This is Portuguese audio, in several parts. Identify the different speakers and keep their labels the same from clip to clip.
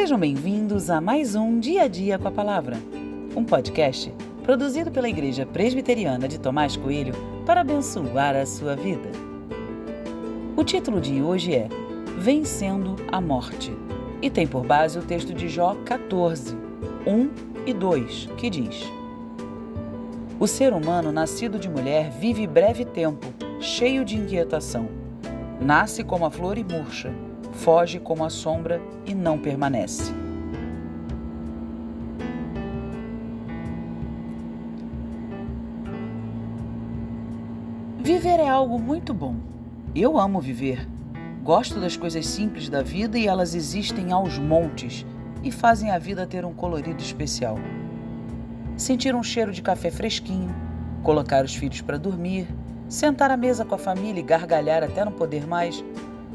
Speaker 1: Sejam bem-vindos a mais um Dia a Dia com a Palavra, um podcast produzido pela Igreja Presbiteriana de Tomás Coelho para abençoar a sua vida. O título de hoje é Vencendo a Morte e tem por base o texto de Jó 14, 1 e 2, que diz: O ser humano nascido de mulher vive breve tempo, cheio de inquietação. Nasce como a flor e murcha foge como a sombra e não permanece. Viver é algo muito bom. Eu amo viver. Gosto das coisas simples da vida e elas existem aos montes e fazem a vida ter um colorido especial. Sentir um cheiro de café fresquinho, colocar os filhos para dormir, sentar à mesa com a família e gargalhar até não poder mais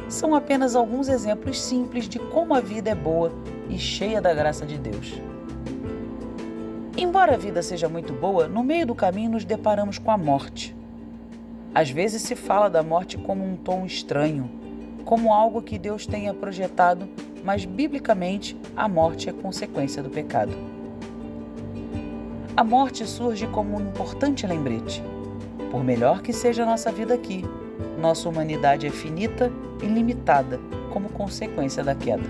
Speaker 1: são apenas alguns exemplos simples de como a vida é boa e cheia da graça de Deus. Embora a vida seja muito boa, no meio do caminho nos deparamos com a morte. Às vezes se fala da morte como um tom estranho, como algo que Deus tenha projetado, mas biblicamente a morte é consequência do pecado. A morte surge como um importante lembrete. Por melhor que seja a nossa vida aqui, nossa humanidade é finita e limitada como consequência da queda.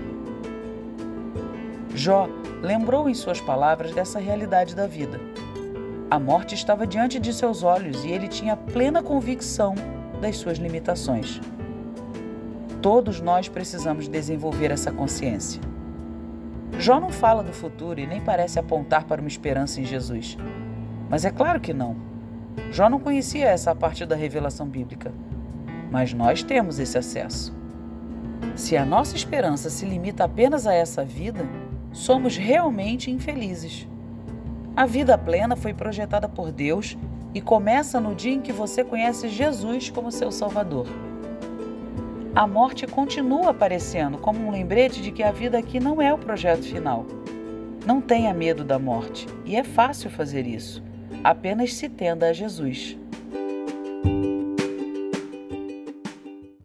Speaker 1: Jó lembrou em suas palavras dessa realidade da vida. A morte estava diante de seus olhos e ele tinha plena convicção das suas limitações. Todos nós precisamos desenvolver essa consciência. Jó não fala do futuro e nem parece apontar para uma esperança em Jesus. Mas é claro que não. Jó não conhecia essa parte da revelação bíblica mas nós temos esse acesso. Se a nossa esperança se limita apenas a essa vida, somos realmente infelizes. A vida plena foi projetada por Deus e começa no dia em que você conhece Jesus como seu Salvador. A morte continua aparecendo como um lembrete de que a vida aqui não é o projeto final. Não tenha medo da morte, e é fácil fazer isso, apenas se tenda a Jesus.